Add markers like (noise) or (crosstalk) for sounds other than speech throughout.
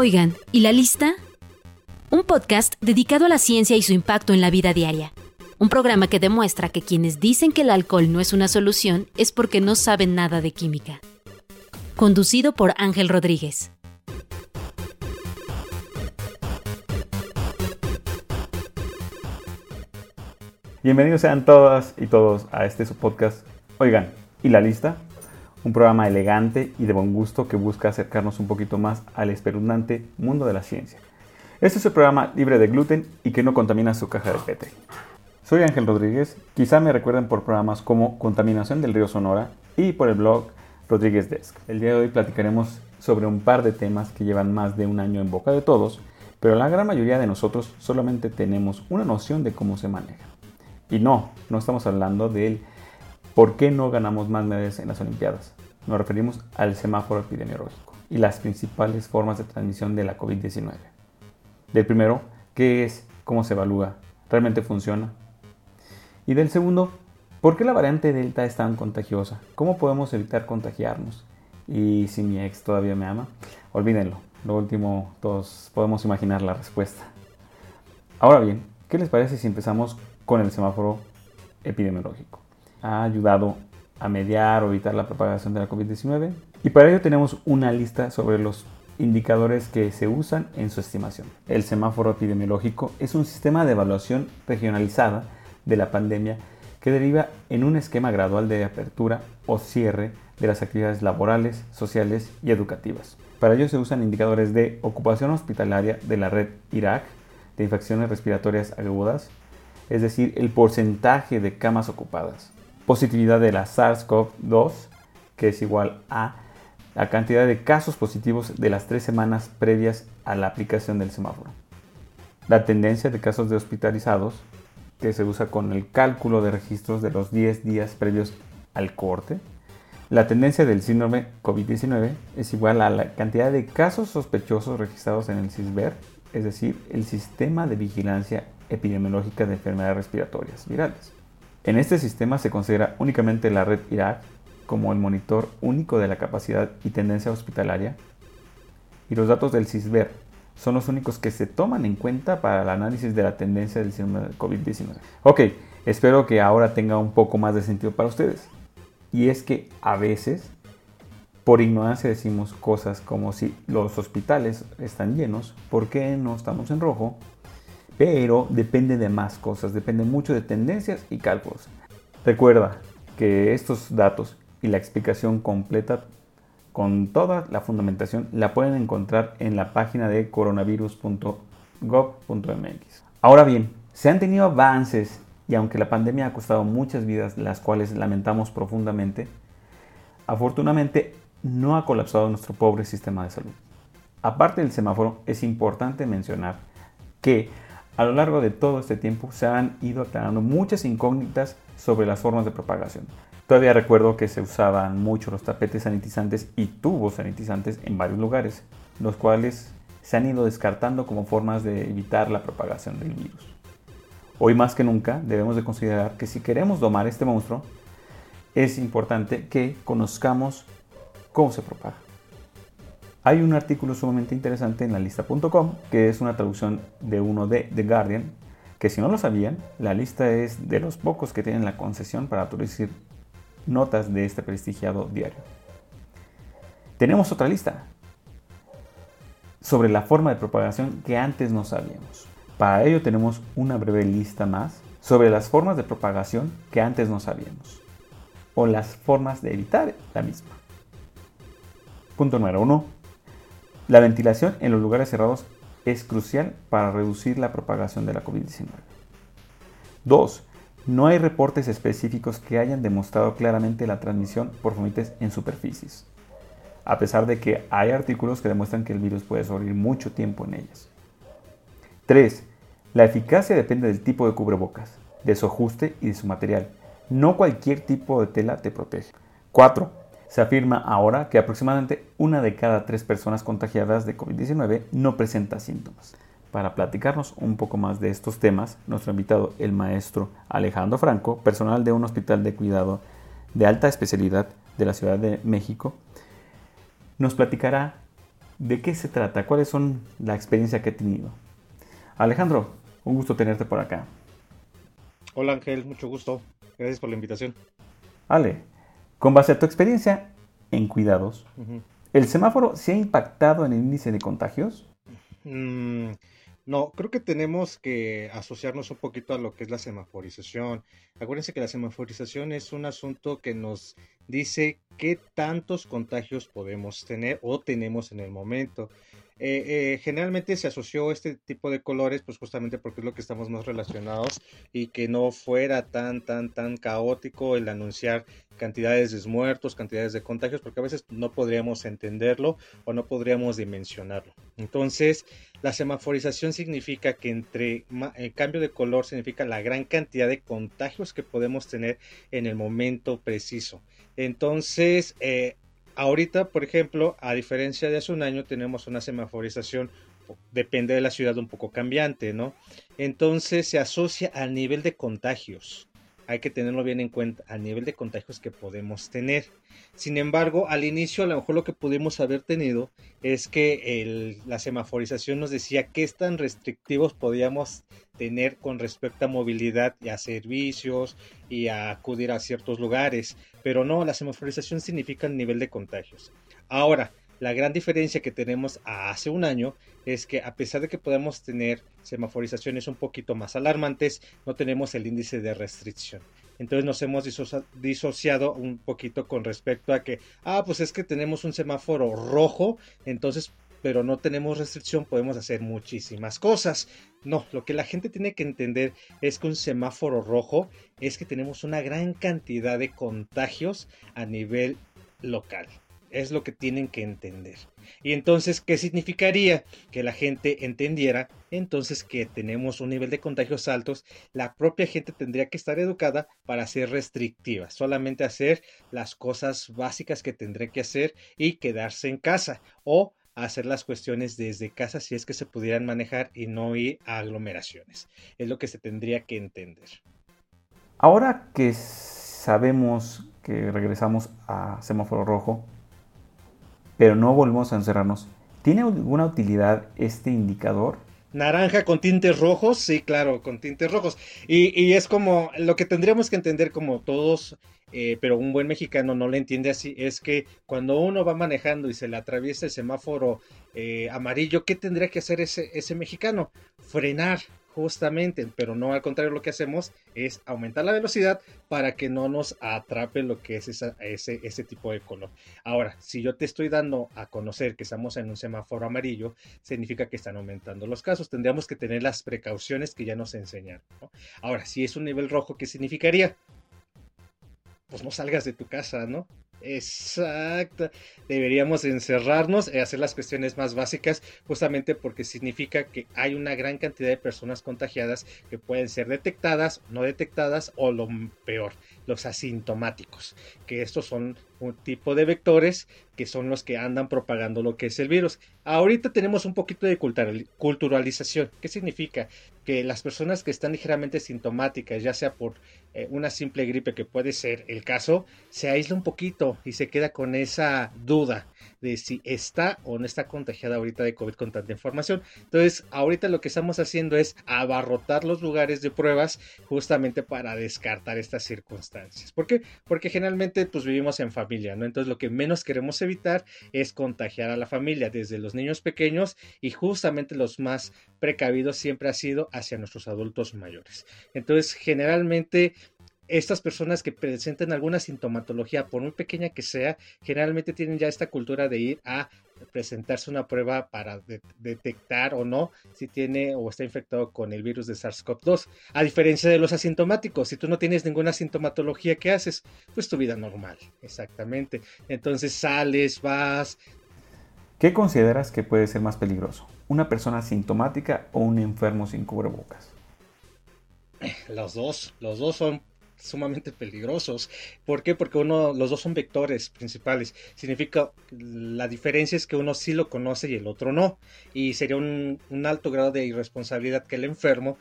Oigan, ¿y la lista? Un podcast dedicado a la ciencia y su impacto en la vida diaria. Un programa que demuestra que quienes dicen que el alcohol no es una solución es porque no saben nada de química. Conducido por Ángel Rodríguez. Bienvenidos sean todas y todos a este su podcast. Oigan, ¿y la lista? Un programa elegante y de buen gusto que busca acercarnos un poquito más al espeluznante mundo de la ciencia. Este es el programa libre de gluten y que no contamina su caja de Petri. Soy Ángel Rodríguez, quizá me recuerden por programas como Contaminación del Río Sonora y por el blog Rodríguez Desk. El día de hoy platicaremos sobre un par de temas que llevan más de un año en boca de todos, pero la gran mayoría de nosotros solamente tenemos una noción de cómo se maneja. Y no, no estamos hablando del por qué no ganamos más medallas en las Olimpiadas. Nos referimos al semáforo epidemiológico y las principales formas de transmisión de la COVID-19. Del primero, ¿qué es? ¿Cómo se evalúa? ¿Realmente funciona? Y del segundo, ¿por qué la variante Delta es tan contagiosa? ¿Cómo podemos evitar contagiarnos? Y si mi ex todavía me ama, olvídenlo. Lo último, todos podemos imaginar la respuesta. Ahora bien, ¿qué les parece si empezamos con el semáforo epidemiológico. Ha ayudado a mediar o evitar la propagación de la COVID-19 y para ello tenemos una lista sobre los indicadores que se usan en su estimación. El semáforo epidemiológico es un sistema de evaluación regionalizada de la pandemia que deriva en un esquema gradual de apertura o cierre de las actividades laborales, sociales y educativas. Para ello se usan indicadores de ocupación hospitalaria de la red IRAC, de infecciones respiratorias agudas, es decir, el porcentaje de camas ocupadas. Positividad de la SARS-CoV-2, que es igual a la cantidad de casos positivos de las tres semanas previas a la aplicación del semáforo. La tendencia de casos de hospitalizados, que se usa con el cálculo de registros de los 10 días previos al corte. La tendencia del síndrome COVID-19 es igual a la cantidad de casos sospechosos registrados en el CISBER, es decir, el Sistema de Vigilancia epidemiológica de enfermedades respiratorias virales. En este sistema se considera únicamente la red IRAC como el monitor único de la capacidad y tendencia hospitalaria y los datos del CISBER son los únicos que se toman en cuenta para el análisis de la tendencia del síndrome de COVID-19. Ok, espero que ahora tenga un poco más de sentido para ustedes. Y es que a veces, por ignorancia decimos cosas como si los hospitales están llenos, ¿por qué no estamos en rojo? Pero depende de más cosas, depende mucho de tendencias y cálculos. Recuerda que estos datos y la explicación completa con toda la fundamentación la pueden encontrar en la página de coronavirus.gov.mx. Ahora bien, se han tenido avances y aunque la pandemia ha costado muchas vidas, las cuales lamentamos profundamente, afortunadamente no ha colapsado nuestro pobre sistema de salud. Aparte del semáforo, es importante mencionar que a lo largo de todo este tiempo se han ido aclarando muchas incógnitas sobre las formas de propagación. Todavía recuerdo que se usaban mucho los tapetes sanitizantes y tubos sanitizantes en varios lugares, los cuales se han ido descartando como formas de evitar la propagación del virus. Hoy más que nunca debemos de considerar que si queremos domar este monstruo, es importante que conozcamos cómo se propaga. Hay un artículo sumamente interesante en la lista.com que es una traducción de uno de The Guardian, que si no lo sabían, la lista es de los pocos que tienen la concesión para traducir notas de este prestigiado diario. Tenemos otra lista sobre la forma de propagación que antes no sabíamos. Para ello tenemos una breve lista más sobre las formas de propagación que antes no sabíamos o las formas de evitar la misma. Punto número 1 la ventilación en los lugares cerrados es crucial para reducir la propagación de la COVID-19. 2. No hay reportes específicos que hayan demostrado claramente la transmisión por fomites en superficies, a pesar de que hay artículos que demuestran que el virus puede sobrevivir mucho tiempo en ellas. 3. La eficacia depende del tipo de cubrebocas, de su ajuste y de su material. No cualquier tipo de tela te protege. 4. Se afirma ahora que aproximadamente una de cada tres personas contagiadas de COVID-19 no presenta síntomas. Para platicarnos un poco más de estos temas, nuestro invitado, el maestro Alejandro Franco, personal de un hospital de cuidado de alta especialidad de la Ciudad de México, nos platicará ¿De qué se trata? ¿Cuáles son la experiencia que he tenido? Alejandro, un gusto tenerte por acá. Hola Ángel, mucho gusto. Gracias por la invitación. Ale, con base a tu experiencia en cuidados, ¿el semáforo se ha impactado en el índice de contagios? Mm, no, creo que tenemos que asociarnos un poquito a lo que es la semaforización. Acuérdense que la semaforización es un asunto que nos dice qué tantos contagios podemos tener o tenemos en el momento. Eh, eh, generalmente se asoció este tipo de colores, pues justamente porque es lo que estamos más relacionados y que no fuera tan, tan, tan caótico el anunciar cantidades de muertos, cantidades de contagios, porque a veces no podríamos entenderlo o no podríamos dimensionarlo. Entonces, la semaforización significa que entre el cambio de color significa la gran cantidad de contagios que podemos tener en el momento preciso. Entonces, eh, Ahorita, por ejemplo, a diferencia de hace un año, tenemos una semaforización, depende de la ciudad, un poco cambiante, ¿no? Entonces se asocia al nivel de contagios. Hay que tenerlo bien en cuenta, al nivel de contagios que podemos tener. Sin embargo, al inicio a lo mejor lo que pudimos haber tenido es que la semaforización nos decía qué tan restrictivos podíamos tener con respecto a movilidad y a servicios y a acudir a ciertos lugares. Pero no, la semaforización significa el nivel de contagios. Ahora, la gran diferencia que tenemos hace un año es que a pesar de que podemos tener semaforizaciones un poquito más alarmantes, no tenemos el índice de restricción. Entonces nos hemos disociado un poquito con respecto a que, ah, pues es que tenemos un semáforo rojo, entonces, pero no tenemos restricción, podemos hacer muchísimas cosas. No, lo que la gente tiene que entender es que un semáforo rojo es que tenemos una gran cantidad de contagios a nivel local. Es lo que tienen que entender. Y entonces, ¿qué significaría? Que la gente entendiera entonces que tenemos un nivel de contagios altos. La propia gente tendría que estar educada para ser restrictiva, solamente hacer las cosas básicas que tendría que hacer y quedarse en casa o hacer las cuestiones desde casa si es que se pudieran manejar y no ir a aglomeraciones. Es lo que se tendría que entender. Ahora que sabemos que regresamos a semáforo rojo, pero no volvemos a encerrarnos. ¿Tiene alguna utilidad este indicador? Naranja con tintes rojos, sí, claro, con tintes rojos. Y, es como lo que tendríamos que entender como todos, eh, pero un buen mexicano no lo entiende así, es que cuando uno va manejando y se le atraviesa el semáforo eh, amarillo, ¿qué tendría que hacer ese, ese mexicano? Frenar, justamente, pero no al contrario, lo que hacemos es aumentar la velocidad para que no nos atrape lo que es ese, ese tipo de color. Ahora, si yo te estoy dando a conocer que estamos en un semáforo amarillo, significa que están aumentando los casos. Tendríamos que tener las precauciones que ya nos enseñaron. Ahora, si es un nivel rojo, ¿qué significaría? Pues no salgas de tu casa, ¿no? Exacto. Deberíamos encerrarnos y hacer las cuestiones más básicas justamente porque significa que hay una gran cantidad de personas contagiadas que pueden ser detectadas, no detectadas o lo peor, los asintomáticos, que estos son un tipo de vectores que son los que andan propagando lo que es el virus. Ahorita tenemos un poquito de culturalización. ¿Qué significa? Que las personas que están ligeramente sintomáticas, ya sea por eh, una simple gripe, que puede ser el caso, se aísla un poquito y se queda con esa duda de si está o no está contagiada ahorita de COVID con tanta información. Entonces, ahorita lo que estamos haciendo es abarrotar los lugares de pruebas justamente para descartar estas circunstancias. ¿Por qué? Porque generalmente pues vivimos en familia, ¿no? Entonces, lo que menos queremos evitar es contagiar a la familia, desde los niños pequeños y justamente los más precavidos siempre ha sido hacia nuestros adultos mayores. Entonces, generalmente estas personas que presenten alguna sintomatología, por muy pequeña que sea, generalmente tienen ya esta cultura de ir a presentarse una prueba para detectar o no si tiene o está infectado con el virus de SARS-CoV-2. A diferencia de los asintomáticos, si tú no tienes ninguna sintomatología, ¿qué haces? Pues tu vida normal, exactamente. Entonces sales, vas. ¿Qué consideras que puede ser más peligroso? ¿Una persona sintomática o un enfermo sin cubrebocas? Los dos, los dos son sumamente peligrosos. ¿Por qué? Porque uno, los dos son vectores principales. Significa, la diferencia es que uno sí lo conoce y el otro no. Y sería un, alto grado de irresponsabilidad que el enfermo,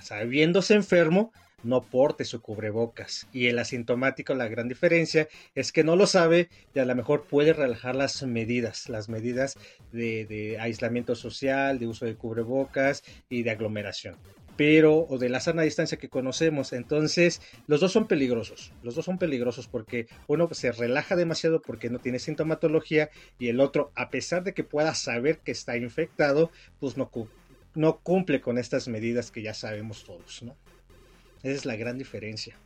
sabiéndose enfermo, no porte su cubrebocas. Y el asintomático, la gran diferencia es que no lo sabe y a lo mejor puede relajar las medidas, las medidas de, de aislamiento social, de uso de cubrebocas y de aglomeración pero o de la sana distancia que conocemos. Entonces, los dos son peligrosos. Los dos son peligrosos porque uno se relaja demasiado porque no tiene sintomatología y el otro, a pesar de que pueda saber que está infectado, pues no, cumple con estas medidas que ya sabemos todos. Esa es la gran diferencia.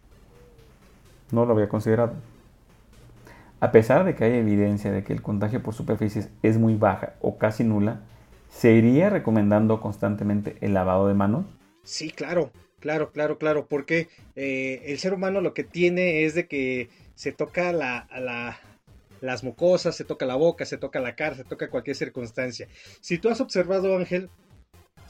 No lo había considerado. A pesar de que hay evidencia de que el contagio por superficies es muy baja o casi nula, ¿se iría recomendando constantemente el lavado de manos? Sí, claro, claro, claro, claro, porque eh, el ser humano lo que tiene es de que se toca la, la, las mucosas, se toca la boca, se toca la cara, se toca cualquier circunstancia. Si tú has observado, Ángel,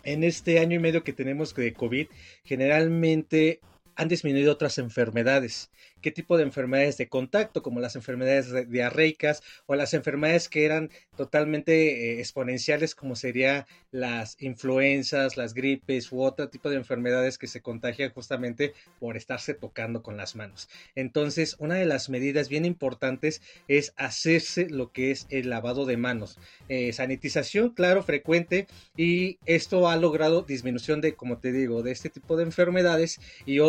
en este año y medio que tenemos de COVID, generalmente han disminuido otras enfermedades qué tipo de enfermedades de contacto, como las enfermedades diarreicas o las enfermedades que eran totalmente eh, exponenciales, como serían las influencias, las gripes u otro tipo de enfermedades que se contagian justamente por estarse tocando con las manos. Entonces, una de las medidas bien importantes es hacerse lo que es el lavado de manos. Eh, sanitización, claro, frecuente, y esto ha logrado disminución de, como te digo, de este tipo de enfermedades y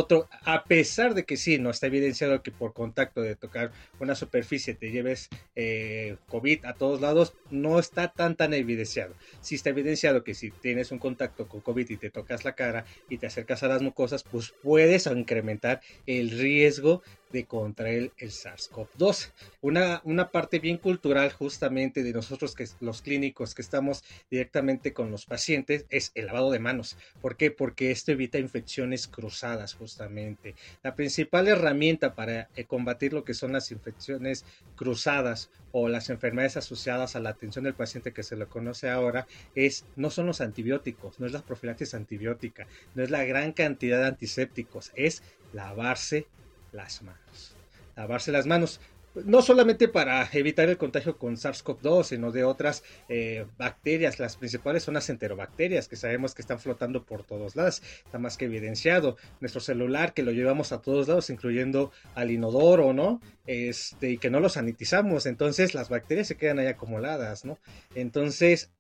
a pesar de que sí, no está evidenciado que por contacto de tocar una superficie te lleves eh, COVID a todos lados, no está tan tan evidenciado. Sí está evidenciado que si tienes un contacto con COVID y te tocas la cara y te acercas a las mucosas, pues puedes incrementar el riesgo de contraer el SARS-CoV-2. Una, una parte bien cultural justamente de nosotros que los clínicos que estamos directamente con los pacientes es el lavado de manos. ¿Por qué? Porque esto evita infecciones cruzadas justamente. La principal herramienta para eh, combatir lo que son las infecciones cruzadas o las enfermedades asociadas a la atención del paciente que se lo conoce ahora es no son los antibióticos, no es la profilaxis antibiótica, no es la gran cantidad de antisépticos, es lavarse las manos. Lavarse las manos. No solamente para evitar el contagio con SARS-CoV-2, sino de otras eh, bacterias. Las principales son las enterobacterias, que sabemos que están flotando por todos lados. Está más que evidenciado. Nuestro celular, que lo llevamos a todos lados, incluyendo al inodoro, ¿no? Este, y que no lo sanitizamos. Entonces las bacterias se quedan ahí acumuladas, ¿no? Entonces,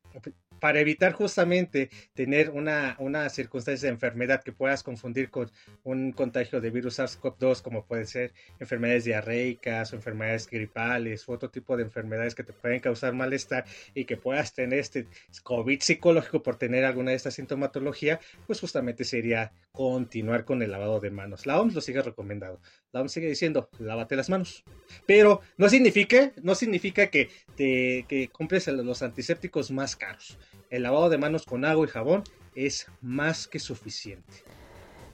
para evitar justamente tener una, una circunstancia de enfermedad que puedas confundir con un contagio de virus SARS-CoV-2, como pueden ser enfermedades diarreicas o enfermedades gripales u otro tipo de enfermedades que te pueden causar malestar y que puedas tener este COVID psicológico por tener alguna de estas sintomatología, pues justamente sería continuar con el lavado de manos. La OMS lo sigue recomendando. La OMS sigue diciendo, lávate las manos. Pero no significa, no significa que, te, que compres los antisépticos más caros el lavado de manos con agua y jabón es más que suficiente.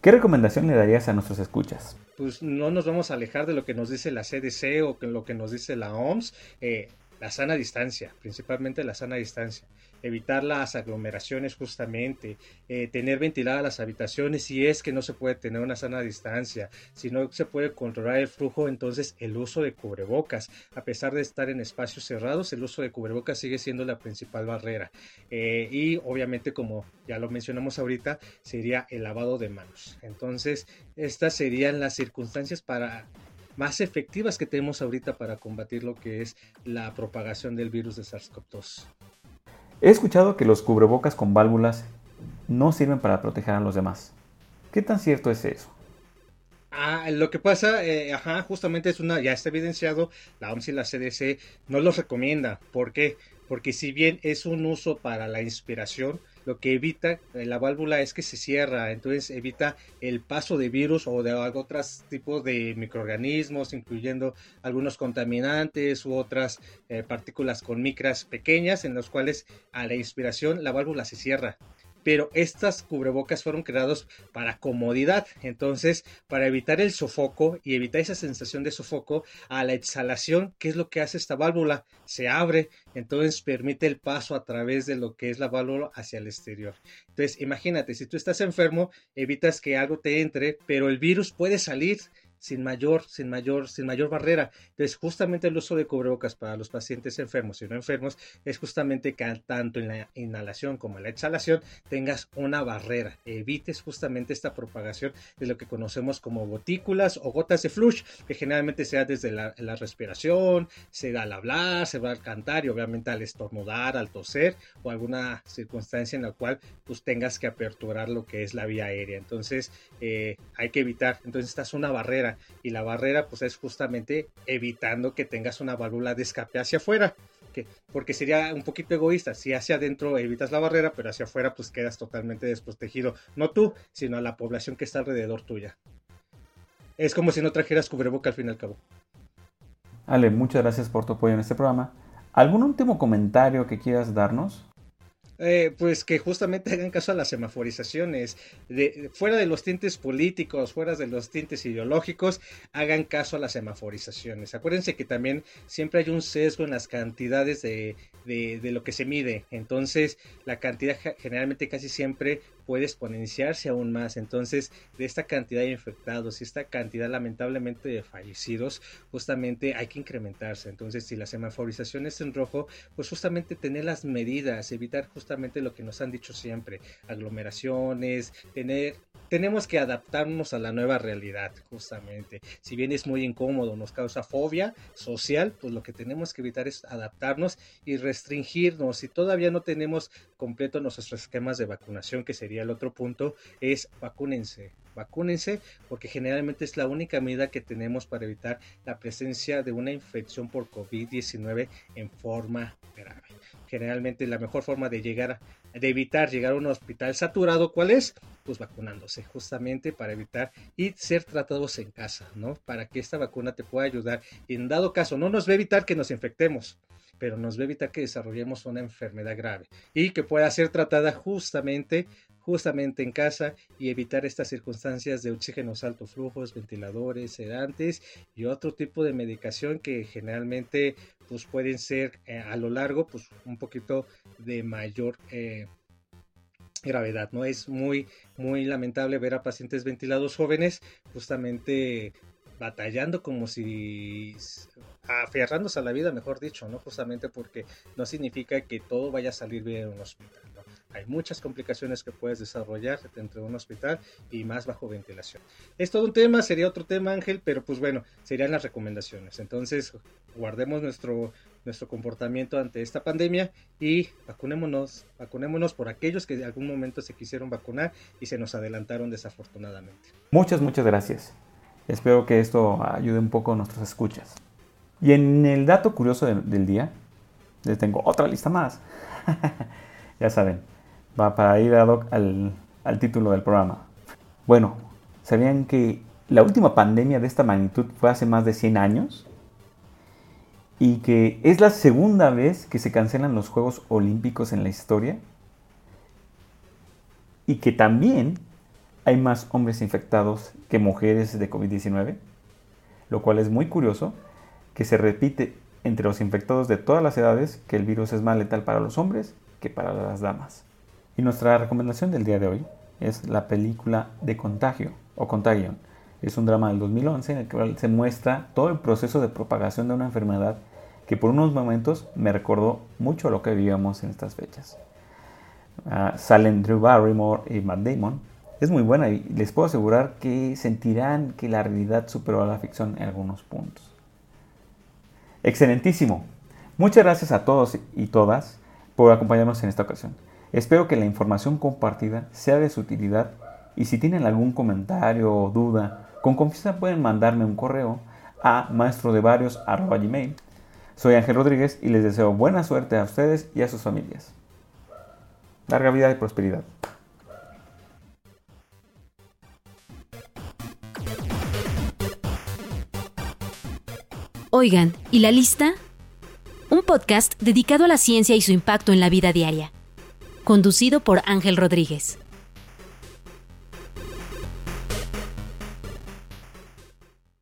¿Qué recomendación le darías a nuestros escuchas? Pues no nos vamos a alejar de lo que nos dice la CDC o lo que nos dice la OMS. Eh, la sana distancia, principalmente la sana distancia evitar las aglomeraciones justamente, eh, tener ventiladas las habitaciones si es que no se puede tener una sana distancia, si no se puede controlar el flujo, entonces el uso de cubrebocas, a pesar de estar en espacios cerrados, el uso de cubrebocas sigue siendo la principal barrera. Eh, y obviamente, como ya lo mencionamos ahorita, sería el lavado de manos. Entonces, estas serían las circunstancias para más efectivas que tenemos ahorita para combatir lo que es la propagación del virus de SARS-CoV-2. He escuchado que los cubrebocas con válvulas no sirven para proteger a los demás. ¿Qué tan cierto es eso? Ah, lo que pasa, eh, ajá, justamente es una, ya está evidenciado, la OMS y la CDC no los recomienda. ¿Por qué? Porque si bien es un uso para la inspiración, lo que evita eh, la válvula es que se cierra, entonces evita el paso de virus o de otros tipos de microorganismos, incluyendo algunos contaminantes u otras eh, partículas con micras pequeñas en los cuales a la inspiración la válvula se cierra pero estas cubrebocas fueron creados para comodidad. Entonces, para evitar el sofoco y evitar esa sensación de sofoco, a la exhalación, ¿qué es lo que hace esta válvula? Se abre, entonces permite el paso a través de lo que es la válvula hacia el exterior. Entonces, imagínate, si tú estás enfermo, evitas que algo te entre, pero el virus puede salir sin mayor, sin mayor, sin mayor barrera. Entonces, justamente el uso de cubrebocas para los pacientes enfermos y no enfermos es justamente que tanto en la inhalación como en la exhalación tengas una barrera, evites justamente esta propagación de lo que conocemos como gotículas o gotas de flush, que generalmente se da desde la, respiración, se da al hablar, se va al cantar y obviamente al estornudar, al toser o alguna circunstancia en la cual pues tengas que aperturar lo que es la vía aérea. Entonces, eh, hay que evitar. Entonces, esta es una barrera y la barrera pues es justamente evitando que tengas una válvula de escape hacia afuera. Que, porque sería un poquito egoísta. Si hacia adentro evitas la barrera, pero hacia afuera pues quedas totalmente desprotegido. No tú, sino a la población que está alrededor tuya. Es como si no trajeras cubreboca al fin y al cabo. Ale, muchas gracias por tu apoyo en este programa. ¿Algún último comentario que quieras darnos? Eh, pues que justamente hagan caso a las semaforizaciones, de, fuera de los tintes políticos, fuera de los tintes ideológicos, hagan caso a las semaforizaciones. Acuérdense que también siempre hay un sesgo en las cantidades de, de, de lo que se mide, entonces la cantidad generalmente casi siempre puede exponenciarse aún más. Entonces, de esta cantidad de infectados y esta cantidad lamentablemente de fallecidos, justamente hay que incrementarse. Entonces, si la semaforización es en rojo, pues justamente tener las medidas, evitar justamente lo que nos han dicho siempre, aglomeraciones, tener tenemos que adaptarnos a la nueva realidad, justamente. Si bien es muy incómodo, nos causa fobia social, pues lo que tenemos que evitar es adaptarnos y restringirnos. Si todavía no tenemos completo nuestros esquemas de vacunación, que sería el otro punto, es vacúnense. Vacúnense porque generalmente es la única medida que tenemos para evitar la presencia de una infección por COVID-19 en forma grave. Generalmente la mejor forma de llegar, de evitar llegar a un hospital saturado, ¿cuál es? Pues vacunándose, justamente para evitar y ser tratados en casa, ¿no? Para que esta vacuna te pueda ayudar. Y en dado caso, no nos va a evitar que nos infectemos, pero nos va a evitar que desarrollemos una enfermedad grave y que pueda ser tratada justamente justamente en casa y evitar estas circunstancias de oxígenos alto flujos, ventiladores, sedantes y otro tipo de medicación que generalmente pues pueden ser eh, a lo largo pues un poquito de mayor eh, gravedad, ¿no? Es muy, muy lamentable ver a pacientes ventilados jóvenes justamente batallando como si aferrándose a la vida, mejor dicho, ¿no? Justamente porque no significa que todo vaya a salir bien en un hospital, ¿no? Hay muchas complicaciones que puedes desarrollar dentro de un hospital y más bajo ventilación. Es todo un tema, sería otro tema, Ángel, pero pues bueno, serían las recomendaciones. Entonces, guardemos nuestro, nuestro comportamiento ante esta pandemia y vacunémonos, vacunémonos por aquellos que en algún momento se quisieron vacunar y se nos adelantaron desafortunadamente. Muchas, muchas gracias. Espero que esto ayude un poco a nuestras escuchas. Y en el dato curioso de, del día, les tengo otra lista más. (laughs) ya saben, va para ir ad al, al título del programa. Bueno, ¿sabían que la última pandemia de esta magnitud fue hace más de 100 años? Y que es la segunda vez que se cancelan los Juegos Olímpicos en la historia. Y que también hay más hombres infectados que mujeres de COVID-19. Lo cual es muy curioso que se repite entre los infectados de todas las edades que el virus es más letal para los hombres que para las damas. Y nuestra recomendación del día de hoy es la película de Contagio o Contagion. Es un drama del 2011 en el que se muestra todo el proceso de propagación de una enfermedad que por unos momentos me recordó mucho a lo que vivíamos en estas fechas. Uh, salen Drew Barrymore y Matt Damon. Es muy buena y les puedo asegurar que sentirán que la realidad superó a la ficción en algunos puntos. Excelentísimo. Muchas gracias a todos y todas por acompañarnos en esta ocasión. Espero que la información compartida sea de su utilidad y si tienen algún comentario o duda, con confianza pueden mandarme un correo a maestrodevarios.gmail. Soy Ángel Rodríguez y les deseo buena suerte a ustedes y a sus familias. Larga vida y prosperidad. Oigan, ¿y la lista? Un podcast dedicado a la ciencia y su impacto en la vida diaria. Conducido por Ángel Rodríguez.